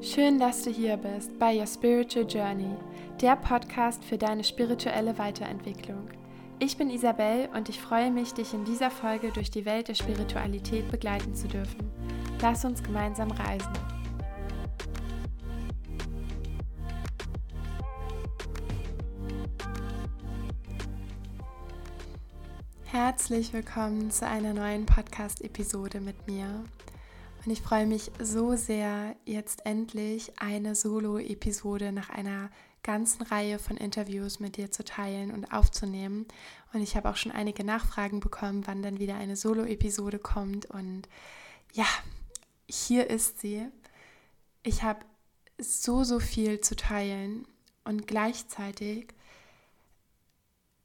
Schön, dass du hier bist bei Your Spiritual Journey, der Podcast für deine spirituelle Weiterentwicklung. Ich bin Isabel und ich freue mich, dich in dieser Folge durch die Welt der Spiritualität begleiten zu dürfen. Lass uns gemeinsam reisen. Herzlich willkommen zu einer neuen Podcast-Episode mit mir. Und ich freue mich so sehr, jetzt endlich eine Solo-Episode nach einer ganzen Reihe von Interviews mit dir zu teilen und aufzunehmen. Und ich habe auch schon einige Nachfragen bekommen, wann dann wieder eine Solo-Episode kommt. Und ja, hier ist sie. Ich habe so, so viel zu teilen und gleichzeitig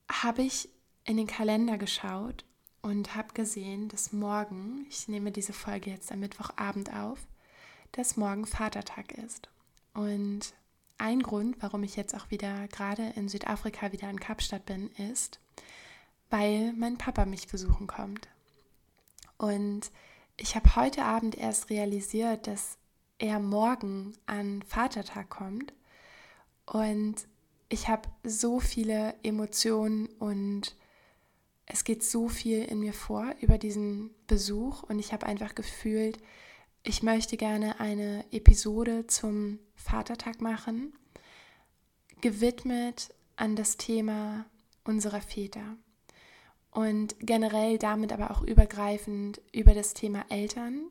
habe ich in den Kalender geschaut und habe gesehen, dass morgen, ich nehme diese Folge jetzt am Mittwochabend auf, dass morgen Vatertag ist. Und ein Grund, warum ich jetzt auch wieder gerade in Südafrika wieder in Kapstadt bin, ist, weil mein Papa mich besuchen kommt. Und ich habe heute Abend erst realisiert, dass er morgen an Vatertag kommt. Und ich habe so viele Emotionen und es geht so viel in mir vor über diesen Besuch und ich habe einfach gefühlt, ich möchte gerne eine Episode zum Vatertag machen, gewidmet an das Thema unserer Väter und generell damit aber auch übergreifend über das Thema Eltern,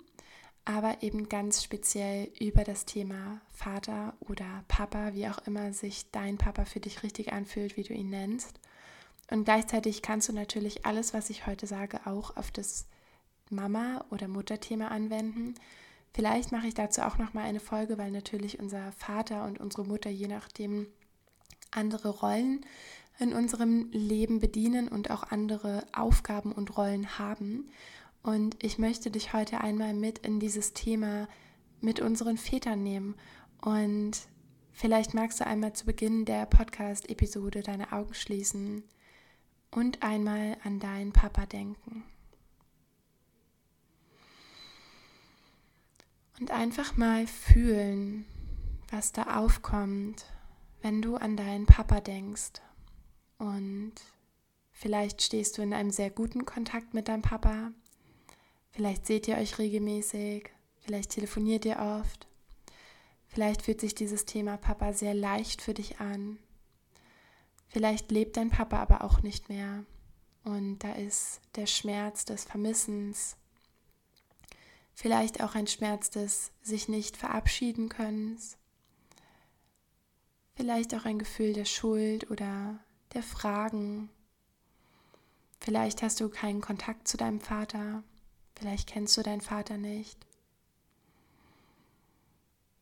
aber eben ganz speziell über das Thema Vater oder Papa, wie auch immer sich dein Papa für dich richtig anfühlt, wie du ihn nennst. Und gleichzeitig kannst du natürlich alles, was ich heute sage, auch auf das Mama- oder Mutterthema anwenden. Vielleicht mache ich dazu auch noch mal eine Folge, weil natürlich unser Vater und unsere Mutter je nachdem andere Rollen in unserem Leben bedienen und auch andere Aufgaben und Rollen haben. Und ich möchte dich heute einmal mit in dieses Thema mit unseren Vätern nehmen. Und vielleicht magst du einmal zu Beginn der Podcast-Episode deine Augen schließen und einmal an deinen Papa denken. Und einfach mal fühlen, was da aufkommt, wenn du an deinen Papa denkst. Und vielleicht stehst du in einem sehr guten Kontakt mit deinem Papa. Vielleicht seht ihr euch regelmäßig. Vielleicht telefoniert ihr oft. Vielleicht fühlt sich dieses Thema Papa sehr leicht für dich an. Vielleicht lebt dein Papa aber auch nicht mehr und da ist der Schmerz des Vermissens, vielleicht auch ein Schmerz des sich nicht verabschieden Könnens, vielleicht auch ein Gefühl der Schuld oder der Fragen. Vielleicht hast du keinen Kontakt zu deinem Vater, vielleicht kennst du deinen Vater nicht.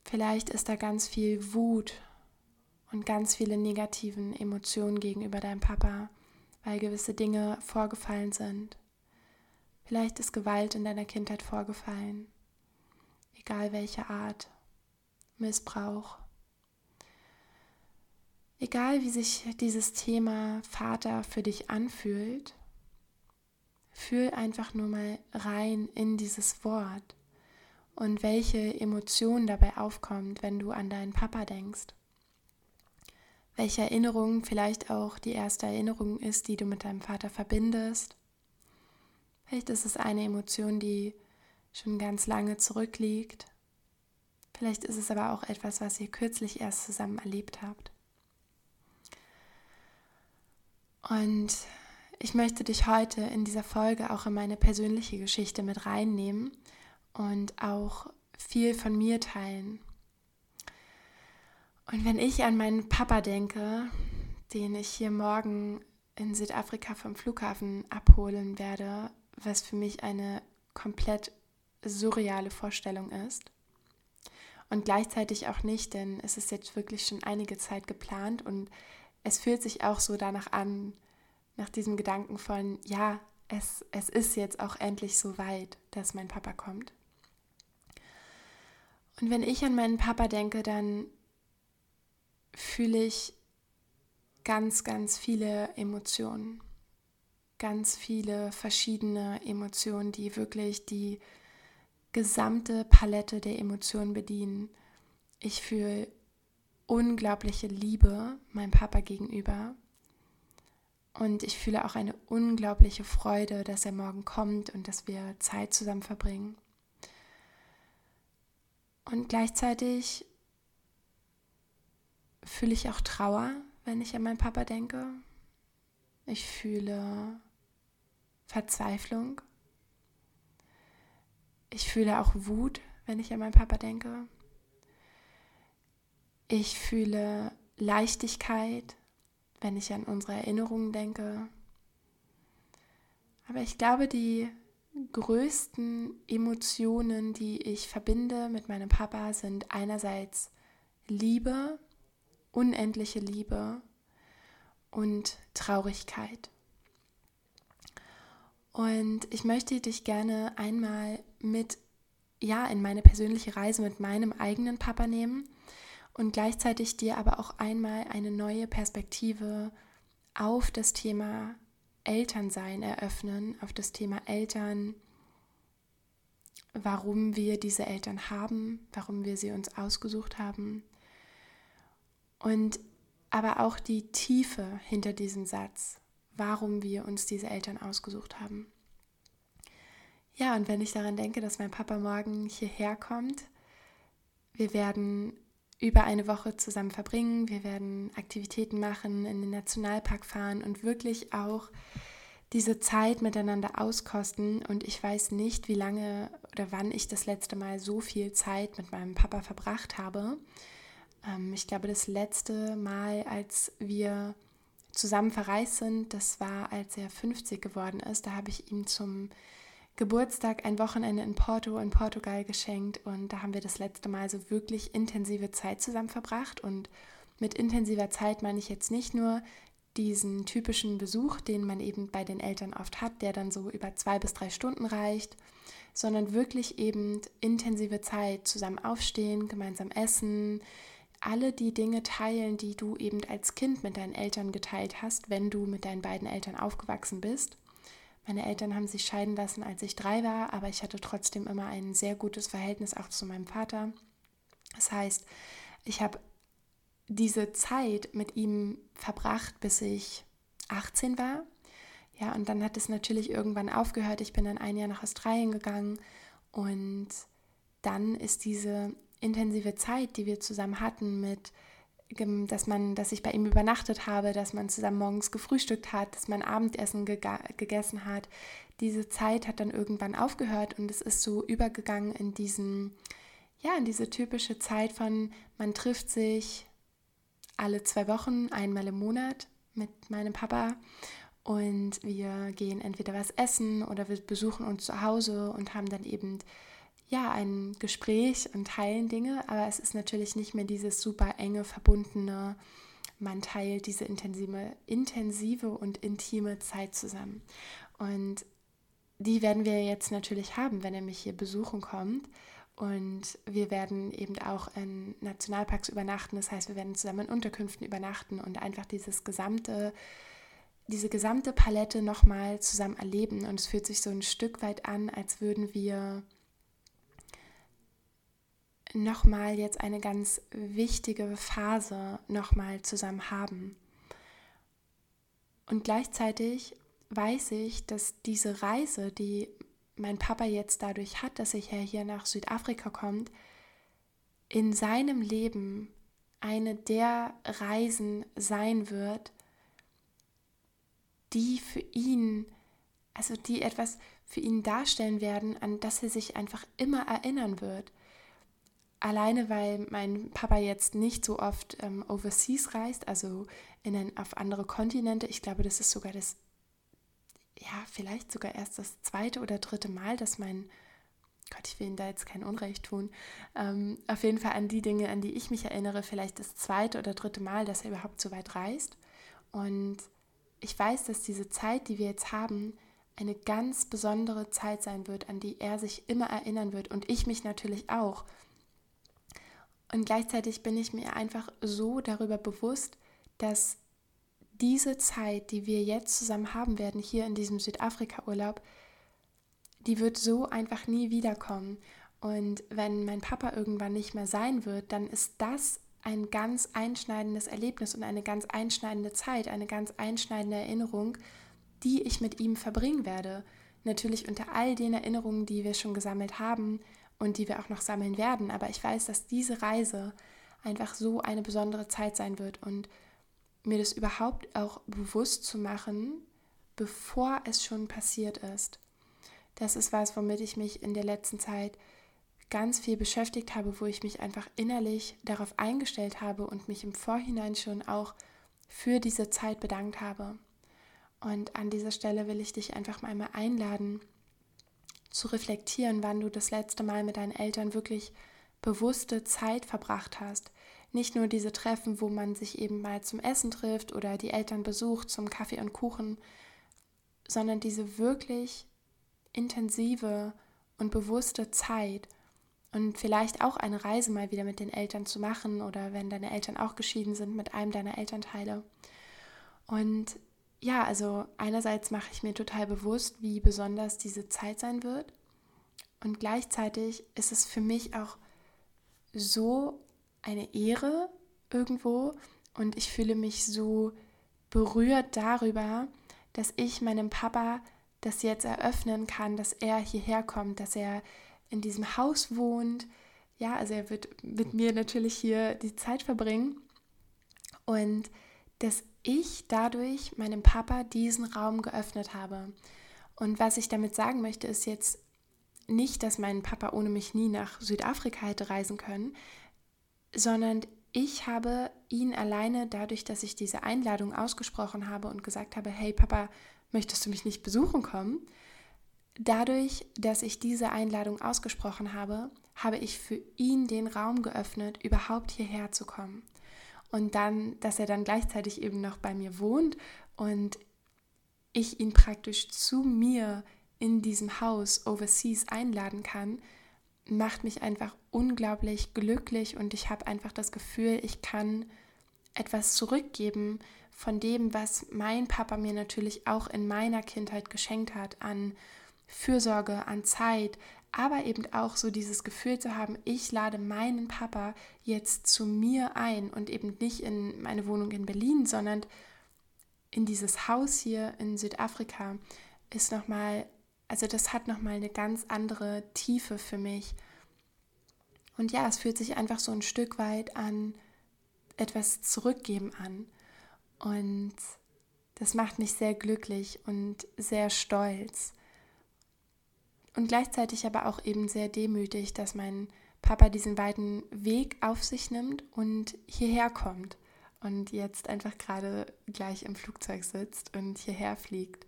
Vielleicht ist da ganz viel Wut und ganz viele negativen Emotionen gegenüber deinem Papa, weil gewisse Dinge vorgefallen sind. Vielleicht ist Gewalt in deiner Kindheit vorgefallen, egal welche Art, Missbrauch. Egal wie sich dieses Thema Vater für dich anfühlt, fühl einfach nur mal rein in dieses Wort und welche Emotion dabei aufkommt, wenn du an deinen Papa denkst welche Erinnerung vielleicht auch die erste Erinnerung ist, die du mit deinem Vater verbindest. Vielleicht ist es eine Emotion, die schon ganz lange zurückliegt. Vielleicht ist es aber auch etwas, was ihr kürzlich erst zusammen erlebt habt. Und ich möchte dich heute in dieser Folge auch in meine persönliche Geschichte mit reinnehmen und auch viel von mir teilen. Und wenn ich an meinen Papa denke, den ich hier morgen in Südafrika vom Flughafen abholen werde, was für mich eine komplett surreale Vorstellung ist. Und gleichzeitig auch nicht, denn es ist jetzt wirklich schon einige Zeit geplant und es fühlt sich auch so danach an, nach diesem Gedanken von, ja, es, es ist jetzt auch endlich so weit, dass mein Papa kommt. Und wenn ich an meinen Papa denke, dann fühle ich ganz, ganz viele Emotionen. Ganz viele verschiedene Emotionen, die wirklich die gesamte Palette der Emotionen bedienen. Ich fühle unglaubliche Liebe meinem Papa gegenüber. Und ich fühle auch eine unglaubliche Freude, dass er morgen kommt und dass wir Zeit zusammen verbringen. Und gleichzeitig fühle ich auch Trauer, wenn ich an meinen Papa denke. Ich fühle Verzweiflung. Ich fühle auch Wut, wenn ich an meinen Papa denke. Ich fühle Leichtigkeit, wenn ich an unsere Erinnerungen denke. Aber ich glaube, die größten Emotionen, die ich verbinde mit meinem Papa, sind einerseits Liebe, unendliche Liebe und Traurigkeit. Und ich möchte dich gerne einmal mit, ja, in meine persönliche Reise mit meinem eigenen Papa nehmen und gleichzeitig dir aber auch einmal eine neue Perspektive auf das Thema Elternsein eröffnen, auf das Thema Eltern, warum wir diese Eltern haben, warum wir sie uns ausgesucht haben und aber auch die Tiefe hinter diesem Satz, warum wir uns diese Eltern ausgesucht haben. Ja, und wenn ich daran denke, dass mein Papa morgen hierher kommt, wir werden über eine Woche zusammen verbringen. Wir werden Aktivitäten machen, in den Nationalpark fahren und wirklich auch diese Zeit miteinander auskosten. Und ich weiß nicht, wie lange oder wann ich das letzte Mal so viel Zeit mit meinem Papa verbracht habe. Ähm, ich glaube, das letzte Mal, als wir zusammen verreist sind, das war, als er 50 geworden ist. Da habe ich ihm zum Geburtstag ein Wochenende in Porto in Portugal geschenkt und da haben wir das letzte Mal so wirklich intensive Zeit zusammen verbracht und mit intensiver Zeit meine ich jetzt nicht nur diesen typischen Besuch, den man eben bei den Eltern oft hat, der dann so über zwei bis drei Stunden reicht, sondern wirklich eben intensive Zeit zusammen aufstehen, gemeinsam essen, alle die Dinge teilen, die du eben als Kind mit deinen Eltern geteilt hast, wenn du mit deinen beiden Eltern aufgewachsen bist. Meine Eltern haben sich scheiden lassen, als ich drei war, aber ich hatte trotzdem immer ein sehr gutes Verhältnis auch zu meinem Vater. Das heißt, ich habe diese Zeit mit ihm verbracht, bis ich 18 war. Ja, und dann hat es natürlich irgendwann aufgehört. Ich bin dann ein Jahr nach Australien gegangen und dann ist diese intensive Zeit, die wir zusammen hatten mit dass man, dass ich bei ihm übernachtet habe, dass man zusammen morgens gefrühstückt hat, dass man Abendessen gegessen hat. Diese Zeit hat dann irgendwann aufgehört und es ist so übergegangen in diesen, ja, in diese typische Zeit von man trifft sich alle zwei Wochen, einmal im Monat mit meinem Papa und wir gehen entweder was essen oder wir besuchen uns zu Hause und haben dann eben ja, ein Gespräch und teilen Dinge, aber es ist natürlich nicht mehr dieses super enge, verbundene, man teilt diese intensive, intensive und intime Zeit zusammen. Und die werden wir jetzt natürlich haben, wenn er mich hier besuchen kommt. Und wir werden eben auch in Nationalparks übernachten. Das heißt, wir werden zusammen in Unterkünften übernachten und einfach dieses gesamte, diese gesamte Palette nochmal zusammen erleben. Und es fühlt sich so ein Stück weit an, als würden wir nochmal jetzt eine ganz wichtige Phase nochmal zusammen haben. Und gleichzeitig weiß ich, dass diese Reise, die mein Papa jetzt dadurch hat, dass er hier nach Südafrika kommt, in seinem Leben eine der Reisen sein wird, die für ihn, also die etwas für ihn darstellen werden, an das er sich einfach immer erinnern wird. Alleine weil mein Papa jetzt nicht so oft ähm, overseas reist, also in ein, auf andere Kontinente. Ich glaube, das ist sogar das, ja, vielleicht sogar erst das zweite oder dritte Mal, dass mein, Gott, ich will ihm da jetzt kein Unrecht tun, ähm, auf jeden Fall an die Dinge, an die ich mich erinnere, vielleicht das zweite oder dritte Mal, dass er überhaupt so weit reist. Und ich weiß, dass diese Zeit, die wir jetzt haben, eine ganz besondere Zeit sein wird, an die er sich immer erinnern wird und ich mich natürlich auch. Und gleichzeitig bin ich mir einfach so darüber bewusst, dass diese Zeit, die wir jetzt zusammen haben werden, hier in diesem Südafrika-Urlaub, die wird so einfach nie wiederkommen. Und wenn mein Papa irgendwann nicht mehr sein wird, dann ist das ein ganz einschneidendes Erlebnis und eine ganz einschneidende Zeit, eine ganz einschneidende Erinnerung, die ich mit ihm verbringen werde. Natürlich unter all den Erinnerungen, die wir schon gesammelt haben und die wir auch noch sammeln werden. Aber ich weiß, dass diese Reise einfach so eine besondere Zeit sein wird und mir das überhaupt auch bewusst zu machen, bevor es schon passiert ist. Das ist was, womit ich mich in der letzten Zeit ganz viel beschäftigt habe, wo ich mich einfach innerlich darauf eingestellt habe und mich im Vorhinein schon auch für diese Zeit bedankt habe. Und an dieser Stelle will ich dich einfach mal einmal einladen, zu reflektieren, wann du das letzte Mal mit deinen Eltern wirklich bewusste Zeit verbracht hast. Nicht nur diese Treffen, wo man sich eben mal zum Essen trifft oder die Eltern besucht zum Kaffee und Kuchen, sondern diese wirklich intensive und bewusste Zeit, und vielleicht auch eine Reise mal wieder mit den Eltern zu machen oder wenn deine Eltern auch geschieden sind mit einem deiner Elternteile. Und ja, also einerseits mache ich mir total bewusst, wie besonders diese Zeit sein wird. Und gleichzeitig ist es für mich auch so eine Ehre irgendwo und ich fühle mich so berührt darüber, dass ich meinem Papa das jetzt eröffnen kann, dass er hierher kommt, dass er in diesem Haus wohnt. Ja, also er wird mit mir natürlich hier die Zeit verbringen. Und dass ich dadurch meinem Papa diesen Raum geöffnet habe. Und was ich damit sagen möchte, ist jetzt nicht, dass mein Papa ohne mich nie nach Südafrika hätte reisen können, sondern ich habe ihn alleine dadurch, dass ich diese Einladung ausgesprochen habe und gesagt habe, hey Papa, möchtest du mich nicht besuchen kommen? Dadurch, dass ich diese Einladung ausgesprochen habe, habe ich für ihn den Raum geöffnet, überhaupt hierher zu kommen. Und dann, dass er dann gleichzeitig eben noch bei mir wohnt und ich ihn praktisch zu mir in diesem Haus overseas einladen kann, macht mich einfach unglaublich glücklich und ich habe einfach das Gefühl, ich kann etwas zurückgeben von dem, was mein Papa mir natürlich auch in meiner Kindheit geschenkt hat an Fürsorge, an Zeit, aber eben auch so dieses Gefühl zu haben, ich lade meinen Papa jetzt zu mir ein und eben nicht in meine Wohnung in Berlin, sondern in dieses Haus hier in Südafrika ist nochmal, also das hat nochmal eine ganz andere Tiefe für mich. Und ja, es fühlt sich einfach so ein Stück weit an etwas zurückgeben an. Und das macht mich sehr glücklich und sehr stolz und gleichzeitig aber auch eben sehr demütig, dass mein Papa diesen weiten Weg auf sich nimmt und hierher kommt und jetzt einfach gerade gleich im Flugzeug sitzt und hierher fliegt.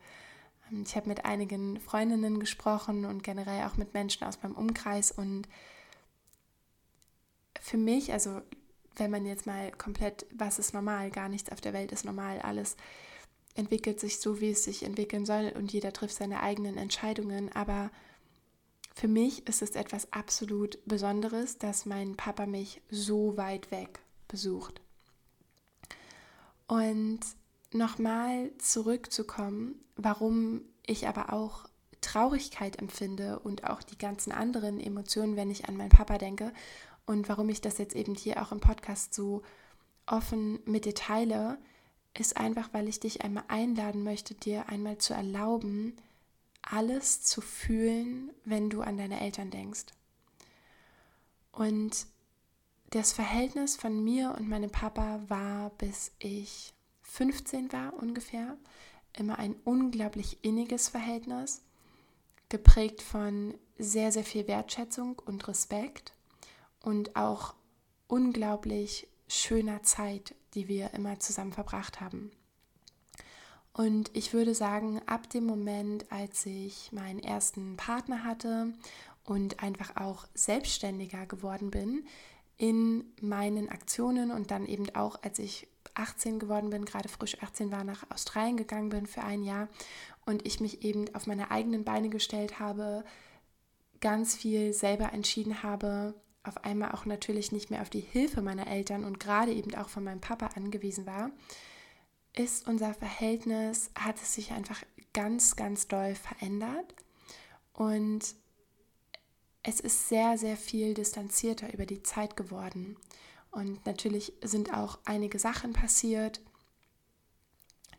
Ähm, ich habe mit einigen Freundinnen gesprochen und generell auch mit Menschen aus meinem Umkreis und für mich, also wenn man jetzt mal komplett, was ist normal, gar nichts auf der Welt ist normal, alles entwickelt sich so, wie es sich entwickeln soll und jeder trifft seine eigenen Entscheidungen, aber für mich ist es etwas absolut Besonderes, dass mein Papa mich so weit weg besucht. Und nochmal zurückzukommen, warum ich aber auch Traurigkeit empfinde und auch die ganzen anderen Emotionen, wenn ich an meinen Papa denke und warum ich das jetzt eben hier auch im Podcast so offen mit dir teile, ist einfach, weil ich dich einmal einladen möchte, dir einmal zu erlauben, alles zu fühlen, wenn du an deine Eltern denkst. Und das Verhältnis von mir und meinem Papa war, bis ich 15 war ungefähr, immer ein unglaublich inniges Verhältnis, geprägt von sehr, sehr viel Wertschätzung und Respekt und auch unglaublich schöner Zeit, die wir immer zusammen verbracht haben. Und ich würde sagen, ab dem Moment, als ich meinen ersten Partner hatte und einfach auch selbstständiger geworden bin in meinen Aktionen und dann eben auch, als ich 18 geworden bin, gerade frisch 18 war, nach Australien gegangen bin für ein Jahr und ich mich eben auf meine eigenen Beine gestellt habe, ganz viel selber entschieden habe, auf einmal auch natürlich nicht mehr auf die Hilfe meiner Eltern und gerade eben auch von meinem Papa angewiesen war, ist unser Verhältnis, hat es sich einfach ganz, ganz doll verändert. Und es ist sehr, sehr viel distanzierter über die Zeit geworden. Und natürlich sind auch einige Sachen passiert,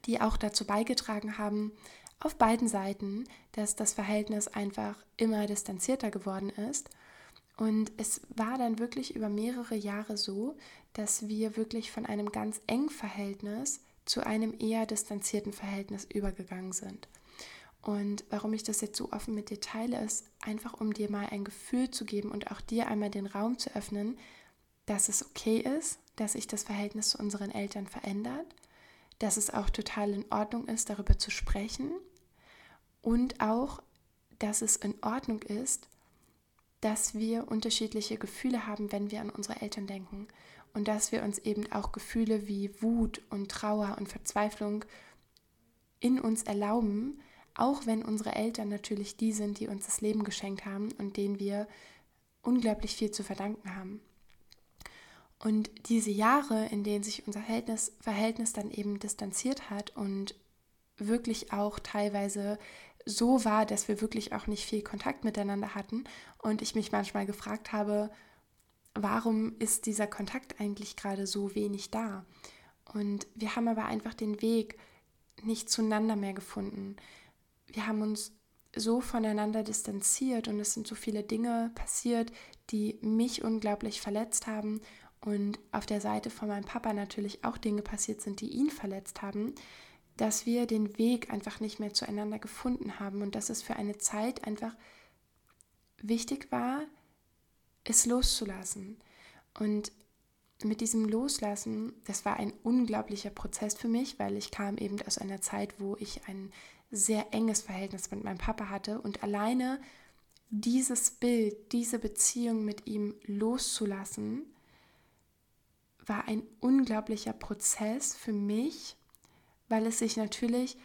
die auch dazu beigetragen haben, auf beiden Seiten, dass das Verhältnis einfach immer distanzierter geworden ist. Und es war dann wirklich über mehrere Jahre so, dass wir wirklich von einem ganz engen Verhältnis zu einem eher distanzierten Verhältnis übergegangen sind. Und warum ich das jetzt so offen mit dir teile, ist einfach, um dir mal ein Gefühl zu geben und auch dir einmal den Raum zu öffnen, dass es okay ist, dass sich das Verhältnis zu unseren Eltern verändert, dass es auch total in Ordnung ist, darüber zu sprechen und auch, dass es in Ordnung ist, dass wir unterschiedliche Gefühle haben, wenn wir an unsere Eltern denken und dass wir uns eben auch Gefühle wie Wut und Trauer und Verzweiflung in uns erlauben, auch wenn unsere Eltern natürlich die sind, die uns das Leben geschenkt haben und denen wir unglaublich viel zu verdanken haben. Und diese Jahre, in denen sich unser Verhältnis, Verhältnis dann eben distanziert hat und wirklich auch teilweise so war, dass wir wirklich auch nicht viel Kontakt miteinander hatten und ich mich manchmal gefragt habe, warum ist dieser Kontakt eigentlich gerade so wenig da? Und wir haben aber einfach den Weg nicht zueinander mehr gefunden. Wir haben uns so voneinander distanziert und es sind so viele Dinge passiert, die mich unglaublich verletzt haben und auf der Seite von meinem Papa natürlich auch Dinge passiert sind, die ihn verletzt haben, dass wir den Weg einfach nicht mehr zueinander gefunden haben und dass es für eine Zeit einfach wichtig war, es loszulassen. Und mit diesem Loslassen, das war ein unglaublicher Prozess für mich, weil ich kam eben aus einer Zeit, wo ich ein sehr enges Verhältnis mit meinem Papa hatte und alleine dieses Bild, diese Beziehung mit ihm loszulassen, war ein unglaublicher Prozess für mich, weil es sich natürlich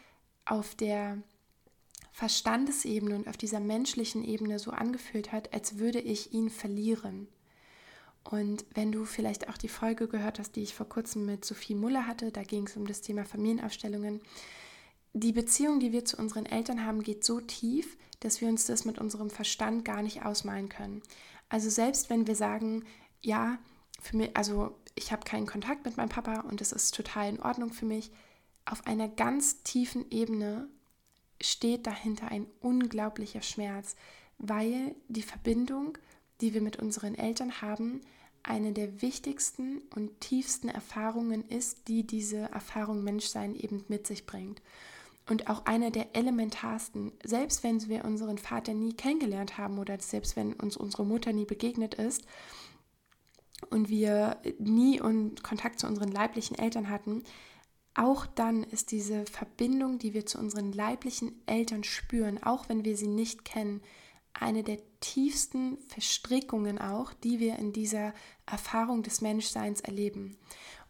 auf der Verstandesebene und auf dieser menschlichen Ebene so angefühlt hat, als würde ich ihn verlieren. Und wenn du vielleicht auch die Folge gehört hast, die ich vor kurzem mit Sophie Muller hatte, da ging es um das Thema Familienaufstellungen. Die Beziehung, die wir zu unseren Eltern haben, geht so tief, dass wir uns das mit unserem Verstand gar nicht ausmalen können. Also selbst wenn wir sagen, ja, für mich, also ich habe keinen Kontakt mit meinem Papa und es ist total in Ordnung für mich, auf einer ganz tiefen Ebene steht dahinter ein unglaublicher Schmerz, weil die Verbindung, die wir mit unseren Eltern haben, eine der wichtigsten und tiefsten Erfahrungen ist, die diese Erfahrung Menschsein eben mit sich bringt. Und auch eine der elementarsten, selbst wenn wir unseren Vater nie kennengelernt haben oder selbst wenn uns unsere Mutter nie begegnet ist, und wir nie Kontakt zu unseren leiblichen Eltern hatten, auch dann ist diese Verbindung, die wir zu unseren leiblichen Eltern spüren, auch wenn wir sie nicht kennen, eine der tiefsten Verstrickungen auch, die wir in dieser Erfahrung des Menschseins erleben.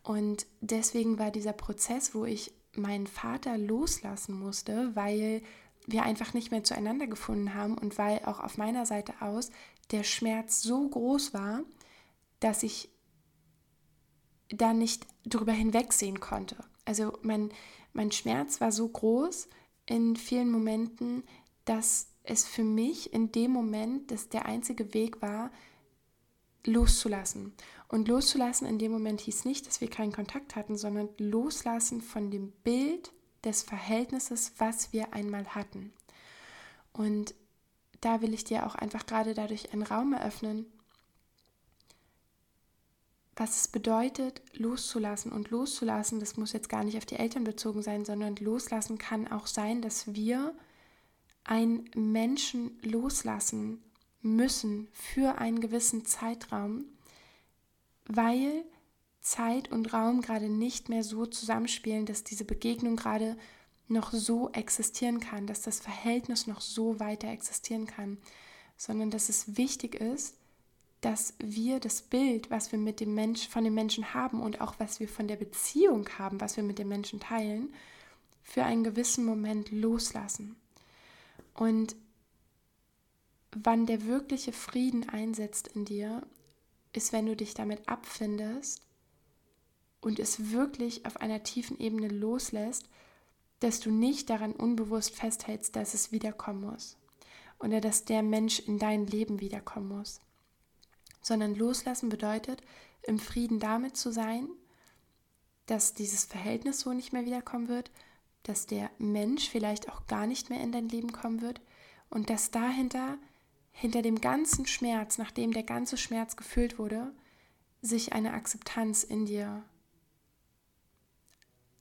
Und deswegen war dieser Prozess, wo ich meinen Vater loslassen musste, weil wir einfach nicht mehr zueinander gefunden haben und weil auch auf meiner Seite aus der Schmerz so groß war, dass ich da nicht drüber hinwegsehen konnte. Also mein, mein Schmerz war so groß in vielen Momenten, dass es für mich in dem Moment dass der einzige Weg war, loszulassen. Und loszulassen in dem Moment hieß nicht, dass wir keinen Kontakt hatten, sondern loslassen von dem Bild des Verhältnisses, was wir einmal hatten. Und da will ich dir auch einfach gerade dadurch einen Raum eröffnen, was es bedeutet, loszulassen. Und loszulassen, das muss jetzt gar nicht auf die Eltern bezogen sein, sondern loslassen kann auch sein, dass wir einen Menschen loslassen müssen für einen gewissen Zeitraum, weil Zeit und Raum gerade nicht mehr so zusammenspielen, dass diese Begegnung gerade noch so existieren kann, dass das Verhältnis noch so weiter existieren kann, sondern dass es wichtig ist, dass wir das Bild, was wir mit dem Mensch, von dem Menschen haben und auch was wir von der Beziehung haben, was wir mit dem Menschen teilen, für einen gewissen Moment loslassen. Und wann der wirkliche Frieden einsetzt in dir, ist, wenn du dich damit abfindest und es wirklich auf einer tiefen Ebene loslässt, dass du nicht daran unbewusst festhältst, dass es wiederkommen muss. oder dass der Mensch in dein Leben wiederkommen muss. Sondern loslassen bedeutet, im Frieden damit zu sein, dass dieses Verhältnis so nicht mehr wiederkommen wird, dass der Mensch vielleicht auch gar nicht mehr in dein Leben kommen wird und dass dahinter, hinter dem ganzen Schmerz, nachdem der ganze Schmerz gefüllt wurde, sich eine Akzeptanz in dir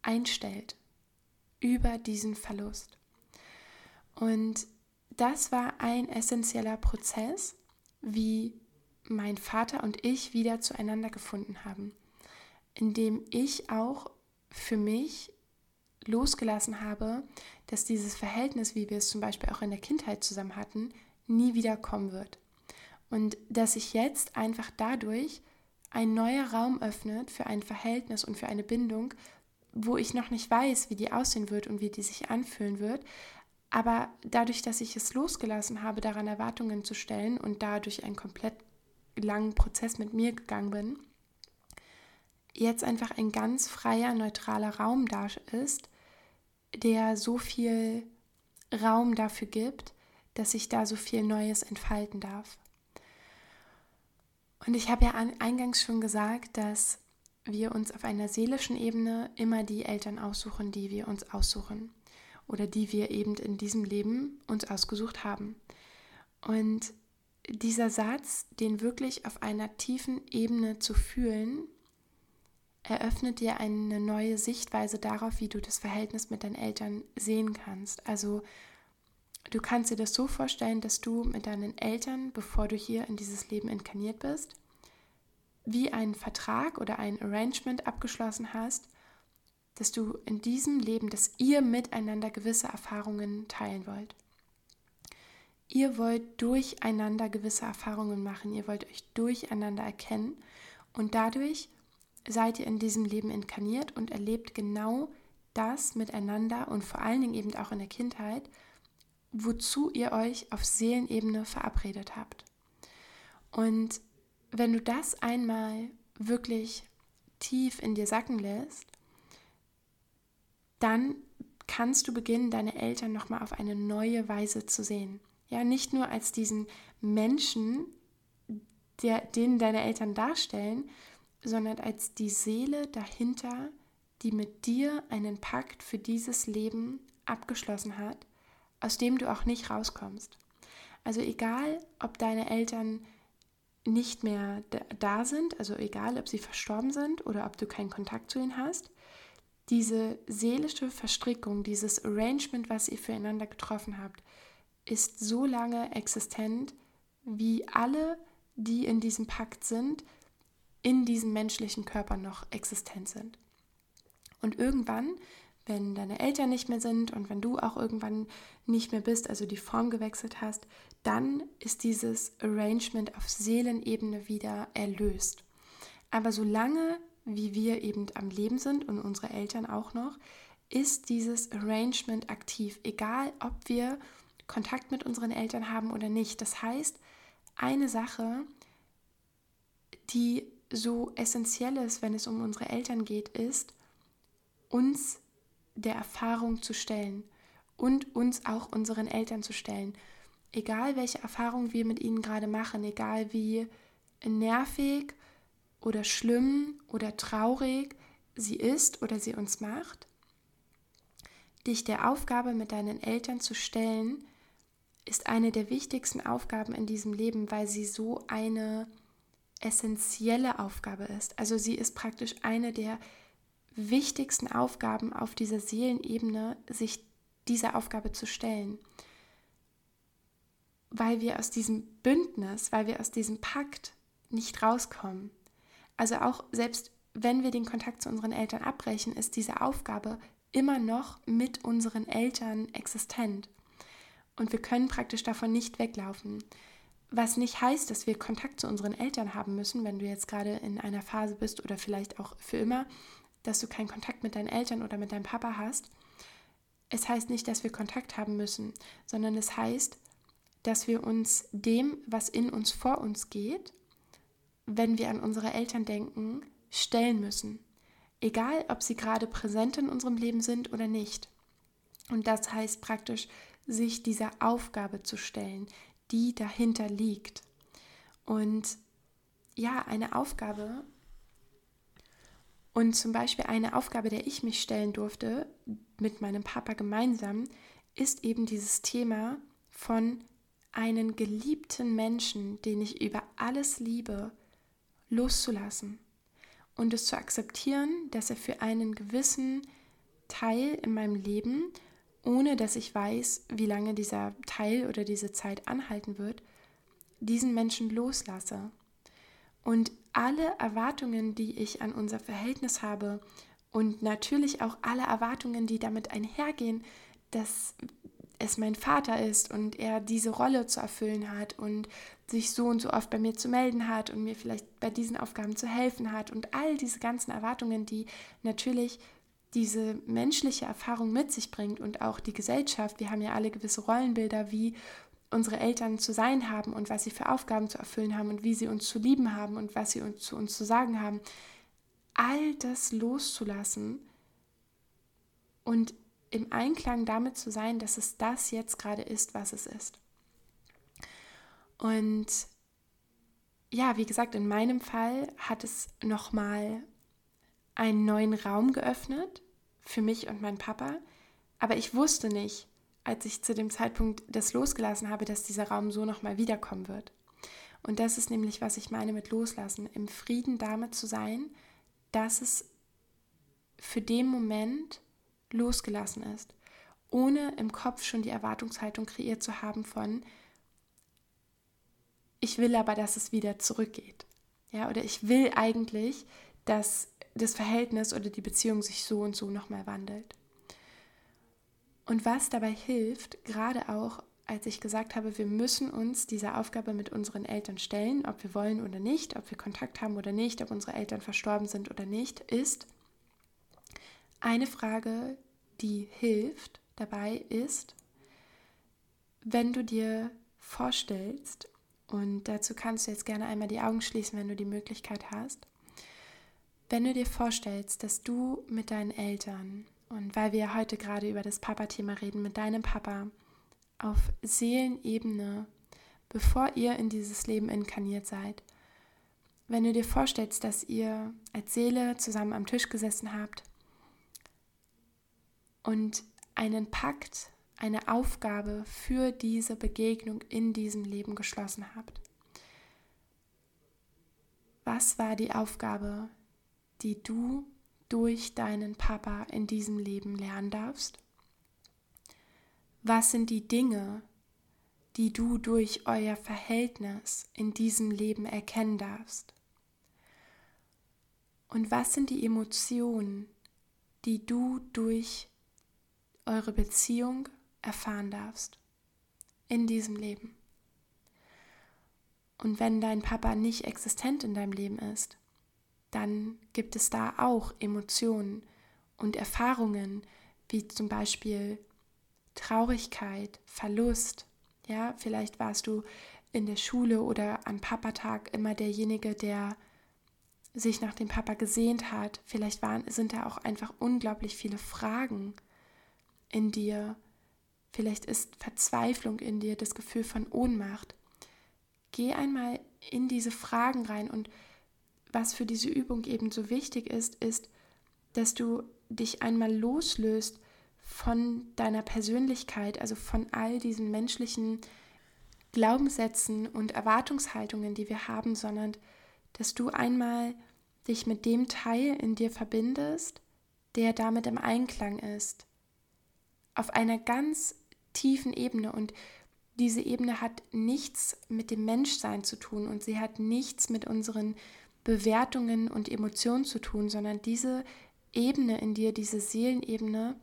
einstellt über diesen Verlust. Und das war ein essentieller Prozess, wie mein Vater und ich wieder zueinander gefunden haben, indem ich auch für mich losgelassen habe, dass dieses Verhältnis, wie wir es zum Beispiel auch in der Kindheit zusammen hatten, nie wieder kommen wird. Und dass sich jetzt einfach dadurch ein neuer Raum öffnet für ein Verhältnis und für eine Bindung, wo ich noch nicht weiß, wie die aussehen wird und wie die sich anfühlen wird. Aber dadurch, dass ich es losgelassen habe, daran Erwartungen zu stellen und dadurch einen komplett langen Prozess mit mir gegangen bin, jetzt einfach ein ganz freier, neutraler Raum da ist, der so viel Raum dafür gibt, dass sich da so viel Neues entfalten darf. Und ich habe ja eingangs schon gesagt, dass wir uns auf einer seelischen Ebene immer die Eltern aussuchen, die wir uns aussuchen oder die wir eben in diesem Leben uns ausgesucht haben. Und dieser Satz, den wirklich auf einer tiefen Ebene zu fühlen, eröffnet dir eine neue Sichtweise darauf, wie du das Verhältnis mit deinen Eltern sehen kannst. Also du kannst dir das so vorstellen, dass du mit deinen Eltern, bevor du hier in dieses Leben inkarniert bist, wie einen Vertrag oder ein Arrangement abgeschlossen hast, dass du in diesem Leben, dass ihr miteinander gewisse Erfahrungen teilen wollt. Ihr wollt durcheinander gewisse Erfahrungen machen, ihr wollt euch durcheinander erkennen und dadurch seid ihr in diesem Leben inkarniert und erlebt genau das miteinander und vor allen Dingen eben auch in der Kindheit, wozu ihr euch auf Seelenebene verabredet habt. Und wenn du das einmal wirklich tief in dir sacken lässt, dann kannst du beginnen, deine Eltern nochmal auf eine neue Weise zu sehen. Ja, nicht nur als diesen Menschen, der, den deine Eltern darstellen, sondern als die Seele dahinter, die mit dir einen Pakt für dieses Leben abgeschlossen hat, aus dem du auch nicht rauskommst. Also egal, ob deine Eltern nicht mehr da sind, also egal, ob sie verstorben sind oder ob du keinen Kontakt zu ihnen hast, diese seelische Verstrickung, dieses Arrangement, was ihr füreinander getroffen habt, ist so lange existent, wie alle, die in diesem Pakt sind, in diesem menschlichen Körper noch existent sind. Und irgendwann, wenn deine Eltern nicht mehr sind und wenn du auch irgendwann nicht mehr bist, also die Form gewechselt hast, dann ist dieses Arrangement auf Seelenebene wieder erlöst. Aber solange wie wir eben am Leben sind und unsere Eltern auch noch, ist dieses Arrangement aktiv, egal ob wir Kontakt mit unseren Eltern haben oder nicht. Das heißt, eine Sache, die so essentiell ist, wenn es um unsere Eltern geht, ist, uns der Erfahrung zu stellen und uns auch unseren Eltern zu stellen. Egal welche Erfahrung wir mit ihnen gerade machen, egal wie nervig oder schlimm oder traurig sie ist oder sie uns macht, dich der Aufgabe mit deinen Eltern zu stellen, ist eine der wichtigsten Aufgaben in diesem Leben, weil sie so eine essentielle Aufgabe ist. Also sie ist praktisch eine der wichtigsten Aufgaben auf dieser Seelenebene, sich dieser Aufgabe zu stellen. Weil wir aus diesem Bündnis, weil wir aus diesem Pakt nicht rauskommen. Also auch selbst wenn wir den Kontakt zu unseren Eltern abbrechen, ist diese Aufgabe immer noch mit unseren Eltern existent. Und wir können praktisch davon nicht weglaufen. Was nicht heißt, dass wir Kontakt zu unseren Eltern haben müssen, wenn du jetzt gerade in einer Phase bist oder vielleicht auch für immer, dass du keinen Kontakt mit deinen Eltern oder mit deinem Papa hast. Es heißt nicht, dass wir Kontakt haben müssen, sondern es heißt, dass wir uns dem, was in uns vor uns geht, wenn wir an unsere Eltern denken, stellen müssen. Egal, ob sie gerade präsent in unserem Leben sind oder nicht. Und das heißt praktisch, sich dieser Aufgabe zu stellen, die dahinter liegt. Und ja, eine Aufgabe und zum Beispiel eine Aufgabe, der ich mich stellen durfte mit meinem Papa gemeinsam, ist eben dieses Thema von einen geliebten Menschen, den ich über alles liebe, loszulassen und es zu akzeptieren, dass er für einen gewissen Teil in meinem Leben, ohne dass ich weiß, wie lange dieser Teil oder diese Zeit anhalten wird, diesen Menschen loslasse. Und alle Erwartungen, die ich an unser Verhältnis habe und natürlich auch alle Erwartungen, die damit einhergehen, dass es mein Vater ist und er diese Rolle zu erfüllen hat und sich so und so oft bei mir zu melden hat und mir vielleicht bei diesen Aufgaben zu helfen hat und all diese ganzen Erwartungen, die natürlich diese menschliche Erfahrung mit sich bringt und auch die Gesellschaft. Wir haben ja alle gewisse Rollenbilder, wie unsere Eltern zu sein haben und was sie für Aufgaben zu erfüllen haben und wie sie uns zu lieben haben und was sie uns, zu uns zu sagen haben. All das loszulassen und im Einklang damit zu sein, dass es das jetzt gerade ist, was es ist. Und ja, wie gesagt, in meinem Fall hat es nochmal einen neuen Raum geöffnet für mich und meinen Papa. Aber ich wusste nicht, als ich zu dem Zeitpunkt das losgelassen habe, dass dieser Raum so nochmal wiederkommen wird. Und das ist nämlich, was ich meine mit loslassen, im Frieden damit zu sein, dass es für den Moment losgelassen ist, ohne im Kopf schon die Erwartungshaltung kreiert zu haben von, ich will aber, dass es wieder zurückgeht. Ja, oder ich will eigentlich, dass das Verhältnis oder die Beziehung sich so und so nochmal wandelt. Und was dabei hilft, gerade auch als ich gesagt habe, wir müssen uns dieser Aufgabe mit unseren Eltern stellen, ob wir wollen oder nicht, ob wir Kontakt haben oder nicht, ob unsere Eltern verstorben sind oder nicht, ist eine Frage, die hilft dabei, ist, wenn du dir vorstellst, und dazu kannst du jetzt gerne einmal die Augen schließen, wenn du die Möglichkeit hast, wenn du dir vorstellst, dass du mit deinen Eltern und weil wir heute gerade über das Papa-Thema reden, mit deinem Papa auf Seelenebene, bevor ihr in dieses Leben inkarniert seid, wenn du dir vorstellst, dass ihr als Seele zusammen am Tisch gesessen habt und einen Pakt, eine Aufgabe für diese Begegnung in diesem Leben geschlossen habt. Was war die Aufgabe, die du durch deinen Papa in diesem Leben lernen darfst? Was sind die Dinge, die du durch euer Verhältnis in diesem Leben erkennen darfst? Und was sind die Emotionen, die du durch eure Beziehung erfahren darfst in diesem Leben? Und wenn dein Papa nicht existent in deinem Leben ist, dann gibt es da auch Emotionen und Erfahrungen, wie zum Beispiel Traurigkeit, Verlust. Ja, vielleicht warst du in der Schule oder am Papatag immer derjenige, der sich nach dem Papa gesehnt hat. Vielleicht waren, sind da auch einfach unglaublich viele Fragen in dir. Vielleicht ist Verzweiflung in dir, das Gefühl von Ohnmacht. Geh einmal in diese Fragen rein und was für diese Übung eben so wichtig ist, ist, dass du dich einmal loslöst von deiner Persönlichkeit, also von all diesen menschlichen Glaubenssätzen und Erwartungshaltungen, die wir haben, sondern dass du einmal dich mit dem Teil in dir verbindest, der damit im Einklang ist. Auf einer ganz tiefen Ebene und diese Ebene hat nichts mit dem Menschsein zu tun und sie hat nichts mit unseren Bewertungen und Emotionen zu tun, sondern diese Ebene in dir, diese Seelenebene,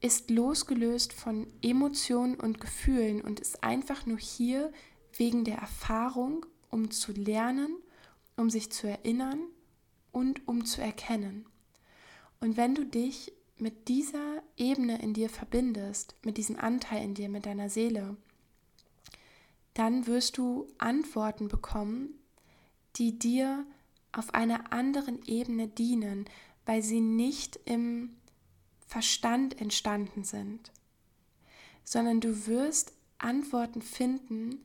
ist losgelöst von Emotionen und Gefühlen und ist einfach nur hier wegen der Erfahrung, um zu lernen, um sich zu erinnern und um zu erkennen. Und wenn du dich mit dieser Ebene in dir verbindest, mit diesem Anteil in dir, mit deiner Seele, dann wirst du Antworten bekommen, die dir auf einer anderen Ebene dienen, weil sie nicht im Verstand entstanden sind, sondern du wirst Antworten finden,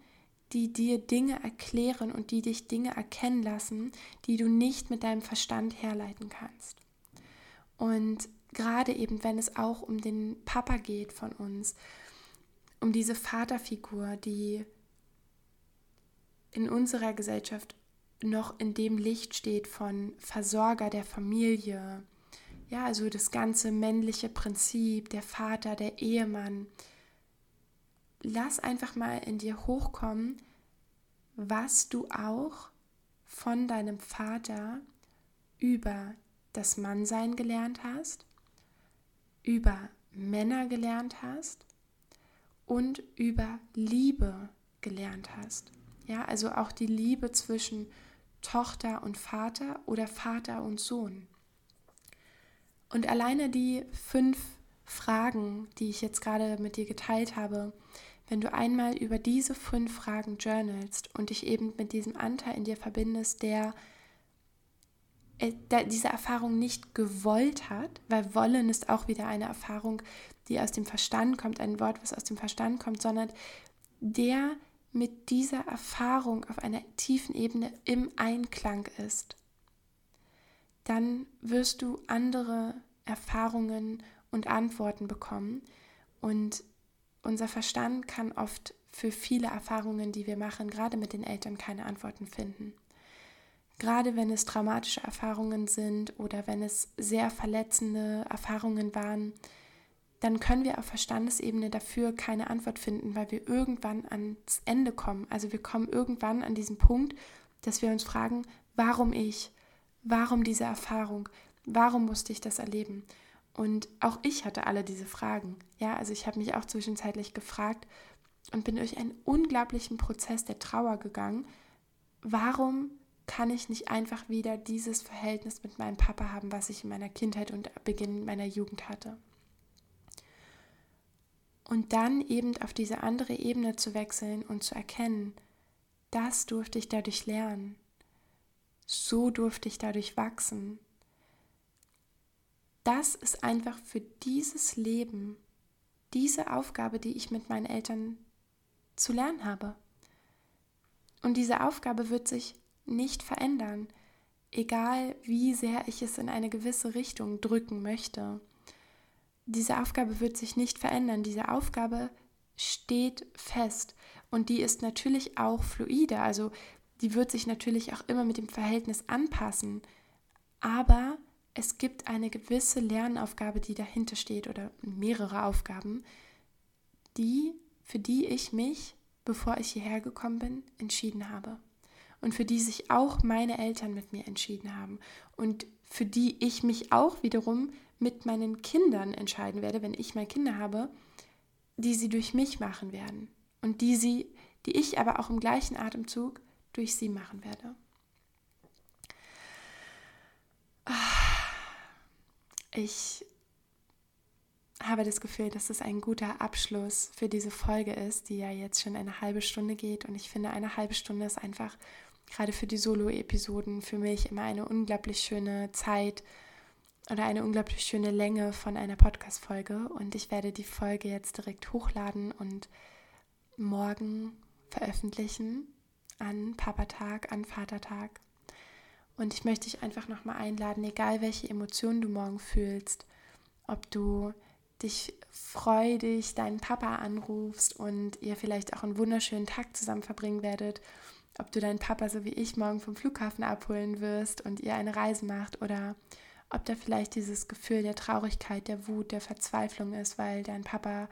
die dir Dinge erklären und die dich Dinge erkennen lassen, die du nicht mit deinem Verstand herleiten kannst. Und gerade eben, wenn es auch um den Papa geht von uns, um diese Vaterfigur, die in unserer Gesellschaft noch in dem Licht steht von Versorger der Familie, ja, also das ganze männliche Prinzip, der Vater, der Ehemann. Lass einfach mal in dir hochkommen, was du auch von deinem Vater über das Mannsein gelernt hast, über Männer gelernt hast und über Liebe gelernt hast. Ja, also auch die Liebe zwischen Tochter und Vater oder Vater und Sohn. Und alleine die fünf Fragen, die ich jetzt gerade mit dir geteilt habe, wenn du einmal über diese fünf Fragen journalst und dich eben mit diesem Anteil in dir verbindest, der, äh, der diese Erfahrung nicht gewollt hat, weil wollen ist auch wieder eine Erfahrung, die aus dem Verstand kommt, ein Wort, was aus dem Verstand kommt, sondern der mit dieser Erfahrung auf einer tiefen Ebene im Einklang ist dann wirst du andere Erfahrungen und Antworten bekommen. Und unser Verstand kann oft für viele Erfahrungen, die wir machen, gerade mit den Eltern, keine Antworten finden. Gerade wenn es traumatische Erfahrungen sind oder wenn es sehr verletzende Erfahrungen waren, dann können wir auf Verstandesebene dafür keine Antwort finden, weil wir irgendwann ans Ende kommen. Also wir kommen irgendwann an diesen Punkt, dass wir uns fragen, warum ich? Warum diese Erfahrung? Warum musste ich das erleben? Und auch ich hatte alle diese Fragen. Ja, also ich habe mich auch zwischenzeitlich gefragt und bin durch einen unglaublichen Prozess der Trauer gegangen. Warum kann ich nicht einfach wieder dieses Verhältnis mit meinem Papa haben, was ich in meiner Kindheit und Beginn meiner Jugend hatte? Und dann eben auf diese andere Ebene zu wechseln und zu erkennen, das durfte ich dadurch lernen. So durfte ich dadurch wachsen. Das ist einfach für dieses Leben, diese Aufgabe, die ich mit meinen Eltern zu lernen habe. Und diese Aufgabe wird sich nicht verändern, egal wie sehr ich es in eine gewisse Richtung drücken möchte. Diese Aufgabe wird sich nicht verändern. Diese Aufgabe steht fest und die ist natürlich auch fluide. Also die wird sich natürlich auch immer mit dem Verhältnis anpassen, aber es gibt eine gewisse Lernaufgabe, die dahinter steht oder mehrere Aufgaben, die für die ich mich, bevor ich hierher gekommen bin, entschieden habe und für die sich auch meine Eltern mit mir entschieden haben und für die ich mich auch wiederum mit meinen Kindern entscheiden werde, wenn ich mal Kinder habe, die sie durch mich machen werden und die sie, die ich aber auch im gleichen Atemzug durch sie machen werde. Ich habe das Gefühl, dass es ein guter Abschluss für diese Folge ist, die ja jetzt schon eine halbe Stunde geht. Und ich finde, eine halbe Stunde ist einfach gerade für die Solo-Episoden für mich immer eine unglaublich schöne Zeit oder eine unglaublich schöne Länge von einer Podcast-Folge. Und ich werde die Folge jetzt direkt hochladen und morgen veröffentlichen an Papatag, an Vatertag. Und ich möchte dich einfach nochmal einladen, egal welche Emotionen du morgen fühlst, ob du dich freudig deinen Papa anrufst und ihr vielleicht auch einen wunderschönen Tag zusammen verbringen werdet, ob du deinen Papa so wie ich morgen vom Flughafen abholen wirst und ihr eine Reise macht oder ob da vielleicht dieses Gefühl der Traurigkeit, der Wut, der Verzweiflung ist, weil dein Papa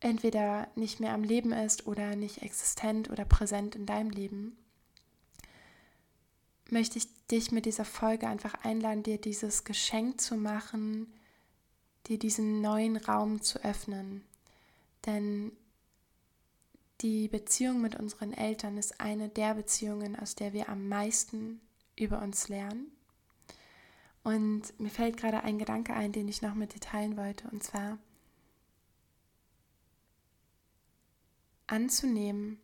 entweder nicht mehr am Leben ist oder nicht existent oder präsent in deinem Leben, möchte ich dich mit dieser Folge einfach einladen, dir dieses Geschenk zu machen, dir diesen neuen Raum zu öffnen. Denn die Beziehung mit unseren Eltern ist eine der Beziehungen, aus der wir am meisten über uns lernen. Und mir fällt gerade ein Gedanke ein, den ich noch mit dir teilen wollte. Und zwar, anzunehmen,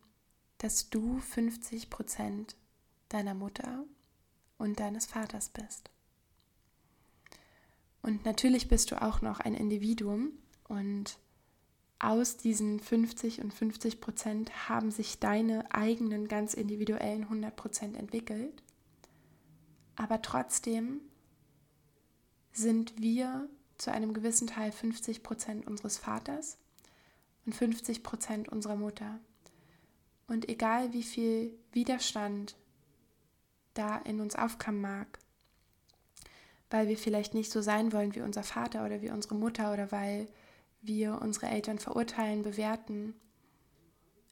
dass du 50 Prozent deiner Mutter und deines Vaters bist. Und natürlich bist du auch noch ein Individuum und aus diesen 50 und 50 Prozent haben sich deine eigenen ganz individuellen 100 Prozent entwickelt. Aber trotzdem sind wir zu einem gewissen Teil 50 Prozent unseres Vaters und 50 Prozent unserer Mutter. Und egal wie viel Widerstand da in uns aufkommen mag, weil wir vielleicht nicht so sein wollen wie unser Vater oder wie unsere Mutter oder weil wir unsere Eltern verurteilen, bewerten,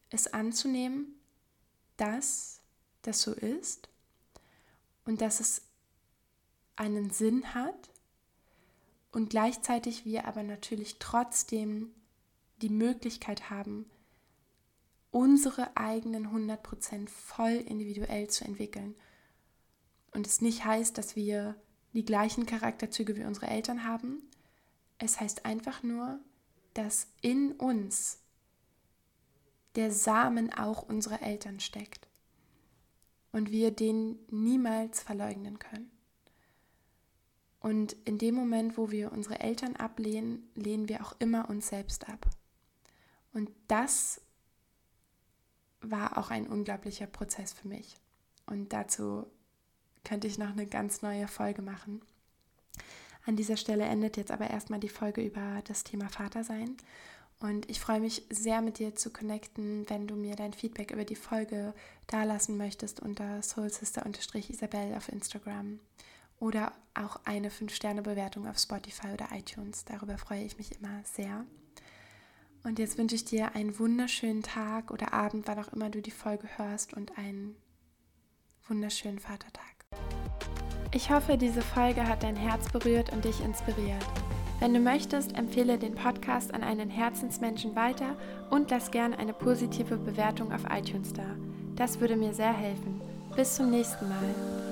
es anzunehmen, dass das so ist und dass es einen Sinn hat und gleichzeitig wir aber natürlich trotzdem die Möglichkeit haben, unsere eigenen 100% voll individuell zu entwickeln. Und es nicht heißt, dass wir die gleichen Charakterzüge wie unsere Eltern haben. Es heißt einfach nur, dass in uns der Samen auch unserer Eltern steckt und wir den niemals verleugnen können. Und in dem Moment, wo wir unsere Eltern ablehnen, lehnen wir auch immer uns selbst ab. Und das war auch ein unglaublicher Prozess für mich. Und dazu könnte ich noch eine ganz neue Folge machen. An dieser Stelle endet jetzt aber erstmal die Folge über das Thema Vatersein. Und ich freue mich sehr, mit dir zu connecten, wenn du mir dein Feedback über die Folge dalassen möchtest unter soulsister-isabel auf Instagram oder auch eine 5-Sterne-Bewertung auf Spotify oder iTunes. Darüber freue ich mich immer sehr. Und jetzt wünsche ich dir einen wunderschönen Tag oder Abend, wann auch immer du die Folge hörst und einen wunderschönen Vatertag. Ich hoffe, diese Folge hat dein Herz berührt und dich inspiriert. Wenn du möchtest, empfehle den Podcast an einen Herzensmenschen weiter und lass gerne eine positive Bewertung auf iTunes da. Das würde mir sehr helfen. Bis zum nächsten Mal.